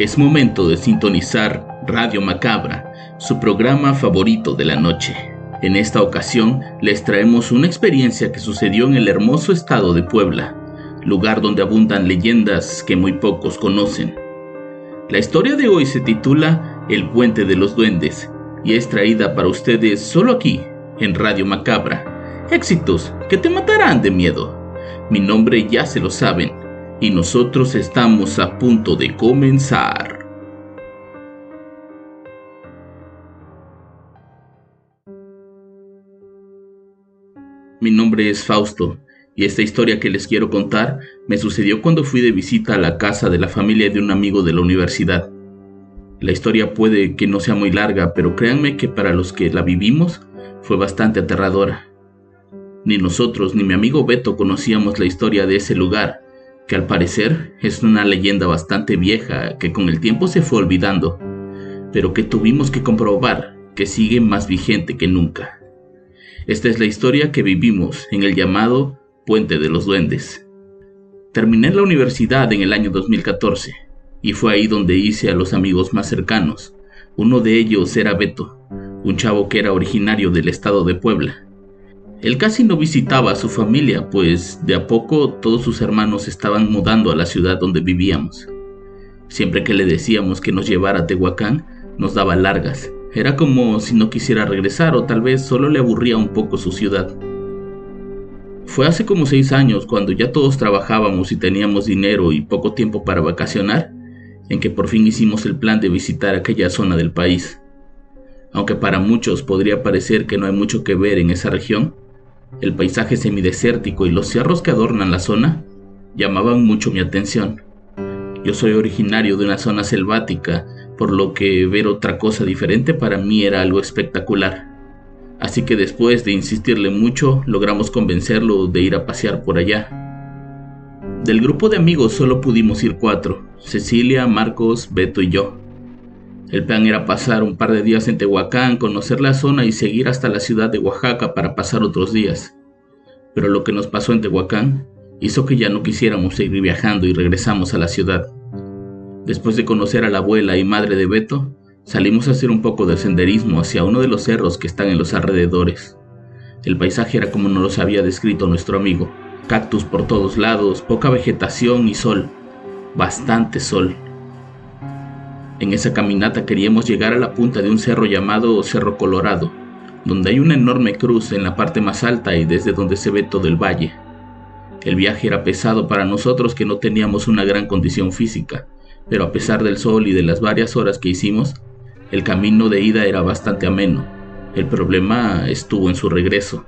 Es momento de sintonizar Radio Macabra, su programa favorito de la noche. En esta ocasión les traemos una experiencia que sucedió en el hermoso estado de Puebla, lugar donde abundan leyendas que muy pocos conocen. La historia de hoy se titula El puente de los duendes y es traída para ustedes solo aquí, en Radio Macabra. Éxitos que te matarán de miedo. Mi nombre ya se lo saben y nosotros estamos a punto de comenzar. Mi nombre es Fausto y esta historia que les quiero contar me sucedió cuando fui de visita a la casa de la familia de un amigo de la universidad. La historia puede que no sea muy larga, pero créanme que para los que la vivimos fue bastante aterradora. Ni nosotros ni mi amigo Beto conocíamos la historia de ese lugar, que al parecer es una leyenda bastante vieja que con el tiempo se fue olvidando, pero que tuvimos que comprobar que sigue más vigente que nunca. Esta es la historia que vivimos en el llamado Puente de los Duendes. Terminé la universidad en el año 2014 y fue ahí donde hice a los amigos más cercanos. Uno de ellos era Beto, un chavo que era originario del estado de Puebla él casi no visitaba a su familia, pues de a poco todos sus hermanos estaban mudando a la ciudad donde vivíamos. Siempre que le decíamos que nos llevara a Tehuacán, nos daba largas. Era como si no quisiera regresar o tal vez solo le aburría un poco su ciudad. Fue hace como seis años cuando ya todos trabajábamos y teníamos dinero y poco tiempo para vacacionar, en que por fin hicimos el plan de visitar aquella zona del país. Aunque para muchos podría parecer que no hay mucho que ver en esa región, el paisaje semidesértico y los cerros que adornan la zona llamaban mucho mi atención. Yo soy originario de una zona selvática, por lo que ver otra cosa diferente para mí era algo espectacular. Así que después de insistirle mucho, logramos convencerlo de ir a pasear por allá. Del grupo de amigos solo pudimos ir cuatro, Cecilia, Marcos, Beto y yo. El plan era pasar un par de días en Tehuacán, conocer la zona y seguir hasta la ciudad de Oaxaca para pasar otros días. Pero lo que nos pasó en Tehuacán hizo que ya no quisiéramos seguir viajando y regresamos a la ciudad. Después de conocer a la abuela y madre de Beto, salimos a hacer un poco de senderismo hacia uno de los cerros que están en los alrededores. El paisaje era como nos lo había descrito nuestro amigo. Cactus por todos lados, poca vegetación y sol. Bastante sol. En esa caminata queríamos llegar a la punta de un cerro llamado Cerro Colorado, donde hay una enorme cruz en la parte más alta y desde donde se ve todo el valle. El viaje era pesado para nosotros que no teníamos una gran condición física, pero a pesar del sol y de las varias horas que hicimos, el camino de ida era bastante ameno. El problema estuvo en su regreso.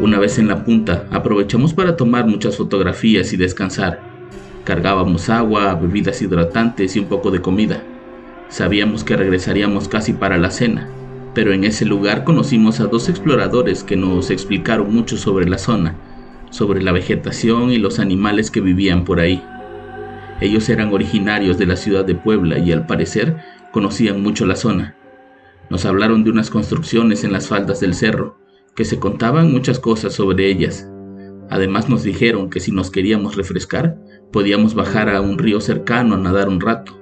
Una vez en la punta, aprovechamos para tomar muchas fotografías y descansar. Cargábamos agua, bebidas hidratantes y un poco de comida. Sabíamos que regresaríamos casi para la cena, pero en ese lugar conocimos a dos exploradores que nos explicaron mucho sobre la zona, sobre la vegetación y los animales que vivían por ahí. Ellos eran originarios de la ciudad de Puebla y al parecer conocían mucho la zona. Nos hablaron de unas construcciones en las faldas del cerro, que se contaban muchas cosas sobre ellas. Además nos dijeron que si nos queríamos refrescar, Podíamos bajar a un río cercano a nadar un rato,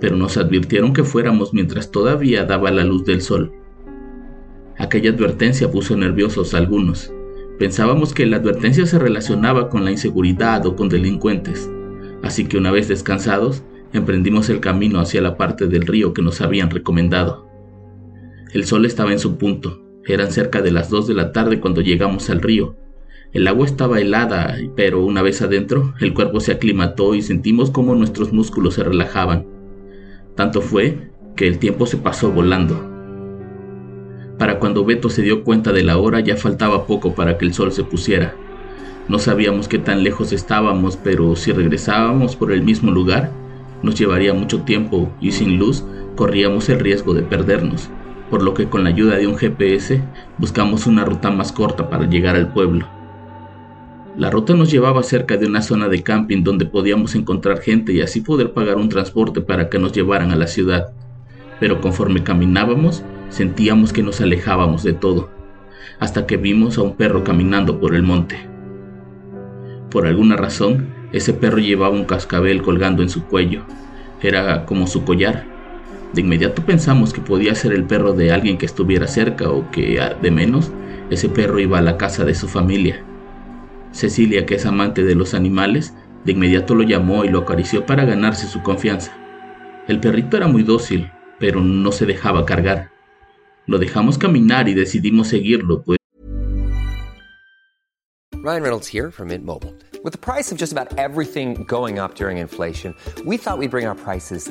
pero nos advirtieron que fuéramos mientras todavía daba la luz del sol. Aquella advertencia puso nerviosos a algunos. Pensábamos que la advertencia se relacionaba con la inseguridad o con delincuentes, así que una vez descansados, emprendimos el camino hacia la parte del río que nos habían recomendado. El sol estaba en su punto, eran cerca de las dos de la tarde cuando llegamos al río, el agua estaba helada, pero una vez adentro, el cuerpo se aclimató y sentimos cómo nuestros músculos se relajaban. Tanto fue que el tiempo se pasó volando. Para cuando Beto se dio cuenta de la hora ya faltaba poco para que el sol se pusiera. No sabíamos qué tan lejos estábamos, pero si regresábamos por el mismo lugar, nos llevaría mucho tiempo y sin luz corríamos el riesgo de perdernos, por lo que con la ayuda de un GPS buscamos una ruta más corta para llegar al pueblo. La ruta nos llevaba cerca de una zona de camping donde podíamos encontrar gente y así poder pagar un transporte para que nos llevaran a la ciudad. Pero conforme caminábamos, sentíamos que nos alejábamos de todo, hasta que vimos a un perro caminando por el monte. Por alguna razón, ese perro llevaba un cascabel colgando en su cuello. Era como su collar. De inmediato pensamos que podía ser el perro de alguien que estuviera cerca o que, de menos, ese perro iba a la casa de su familia. Cecilia, que es amante de los animales, de inmediato lo llamó y lo acarició para ganarse su confianza. El perrito era muy dócil, pero no se dejaba cargar. Lo dejamos caminar y decidimos seguirlo, pues. Ryan Reynolds here from Mint Mobile. With the price of just about everything going up during inflation, we thought we'd bring our prices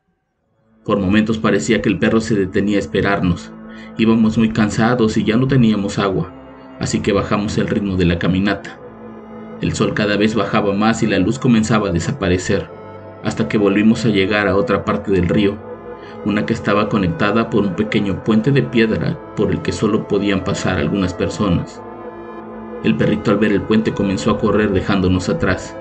Por momentos parecía que el perro se detenía a esperarnos. Íbamos muy cansados y ya no teníamos agua, así que bajamos el ritmo de la caminata. El sol cada vez bajaba más y la luz comenzaba a desaparecer, hasta que volvimos a llegar a otra parte del río, una que estaba conectada por un pequeño puente de piedra por el que solo podían pasar algunas personas. El perrito al ver el puente comenzó a correr dejándonos atrás.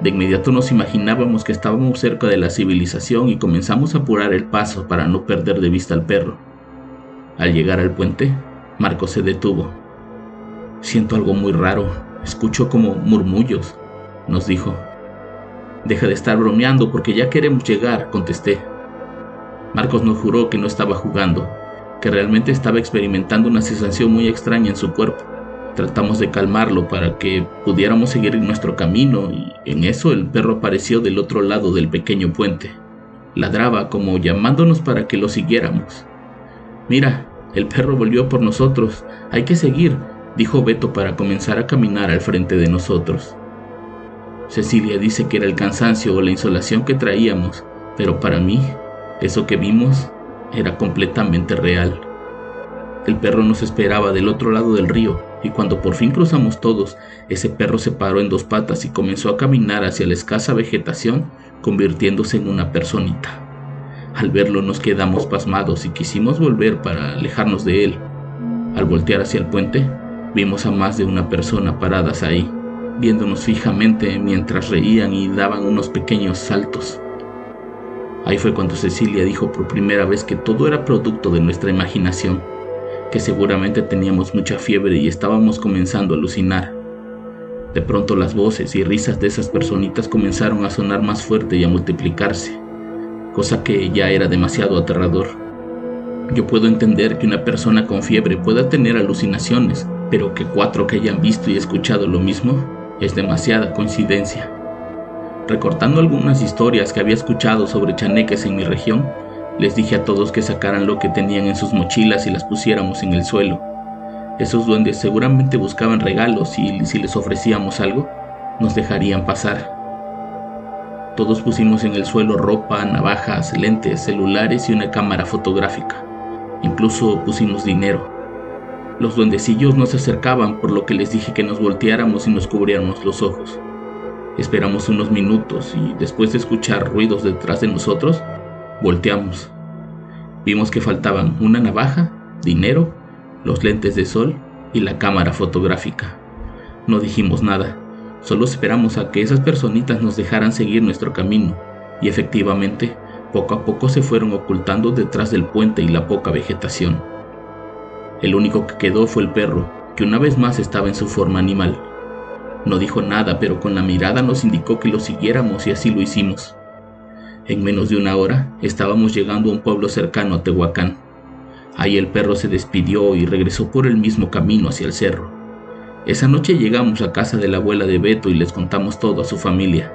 De inmediato nos imaginábamos que estábamos cerca de la civilización y comenzamos a apurar el paso para no perder de vista al perro. Al llegar al puente, Marco se detuvo. Siento algo muy raro, escucho como murmullos, nos dijo. Deja de estar bromeando porque ya queremos llegar, contesté. Marcos nos juró que no estaba jugando, que realmente estaba experimentando una sensación muy extraña en su cuerpo. Tratamos de calmarlo para que pudiéramos seguir nuestro camino y en eso el perro apareció del otro lado del pequeño puente. Ladraba como llamándonos para que lo siguiéramos. Mira, el perro volvió por nosotros. Hay que seguir, dijo Beto para comenzar a caminar al frente de nosotros. Cecilia dice que era el cansancio o la insolación que traíamos, pero para mí, eso que vimos era completamente real. El perro nos esperaba del otro lado del río, y cuando por fin cruzamos todos, ese perro se paró en dos patas y comenzó a caminar hacia la escasa vegetación, convirtiéndose en una personita. Al verlo nos quedamos pasmados y quisimos volver para alejarnos de él. Al voltear hacia el puente, vimos a más de una persona paradas ahí, viéndonos fijamente mientras reían y daban unos pequeños saltos. Ahí fue cuando Cecilia dijo por primera vez que todo era producto de nuestra imaginación que seguramente teníamos mucha fiebre y estábamos comenzando a alucinar. De pronto las voces y risas de esas personitas comenzaron a sonar más fuerte y a multiplicarse, cosa que ya era demasiado aterrador. Yo puedo entender que una persona con fiebre pueda tener alucinaciones, pero que cuatro que hayan visto y escuchado lo mismo es demasiada coincidencia. Recortando algunas historias que había escuchado sobre chaneques en mi región, les dije a todos que sacaran lo que tenían en sus mochilas y las pusiéramos en el suelo. Esos duendes seguramente buscaban regalos y si les ofrecíamos algo, nos dejarían pasar. Todos pusimos en el suelo ropa, navajas, lentes, celulares y una cámara fotográfica. Incluso pusimos dinero. Los duendecillos no se acercaban, por lo que les dije que nos volteáramos y nos cubriéramos los ojos. Esperamos unos minutos y después de escuchar ruidos detrás de nosotros, Volteamos. Vimos que faltaban una navaja, dinero, los lentes de sol y la cámara fotográfica. No dijimos nada, solo esperamos a que esas personitas nos dejaran seguir nuestro camino, y efectivamente, poco a poco se fueron ocultando detrás del puente y la poca vegetación. El único que quedó fue el perro, que una vez más estaba en su forma animal. No dijo nada, pero con la mirada nos indicó que lo siguiéramos y así lo hicimos. En menos de una hora estábamos llegando a un pueblo cercano a Tehuacán. Ahí el perro se despidió y regresó por el mismo camino hacia el cerro. Esa noche llegamos a casa de la abuela de Beto y les contamos todo a su familia.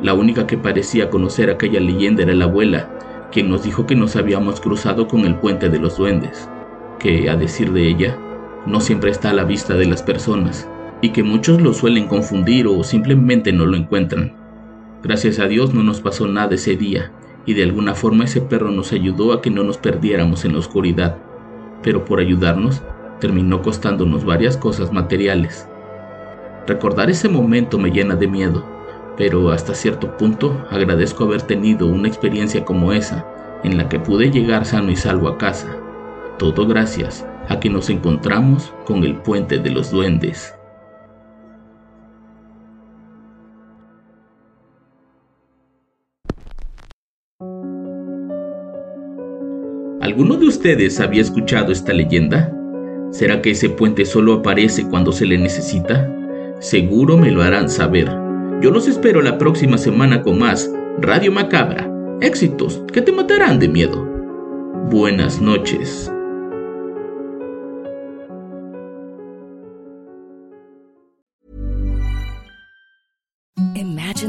La única que parecía conocer aquella leyenda era la abuela, quien nos dijo que nos habíamos cruzado con el puente de los duendes, que, a decir de ella, no siempre está a la vista de las personas, y que muchos lo suelen confundir o simplemente no lo encuentran. Gracias a Dios no nos pasó nada ese día y de alguna forma ese perro nos ayudó a que no nos perdiéramos en la oscuridad, pero por ayudarnos terminó costándonos varias cosas materiales. Recordar ese momento me llena de miedo, pero hasta cierto punto agradezco haber tenido una experiencia como esa, en la que pude llegar sano y salvo a casa. Todo gracias a que nos encontramos con el puente de los duendes. ¿Alguno de ustedes había escuchado esta leyenda? ¿Será que ese puente solo aparece cuando se le necesita? Seguro me lo harán saber. Yo los espero la próxima semana con más Radio Macabra. Éxitos que te matarán de miedo. Buenas noches.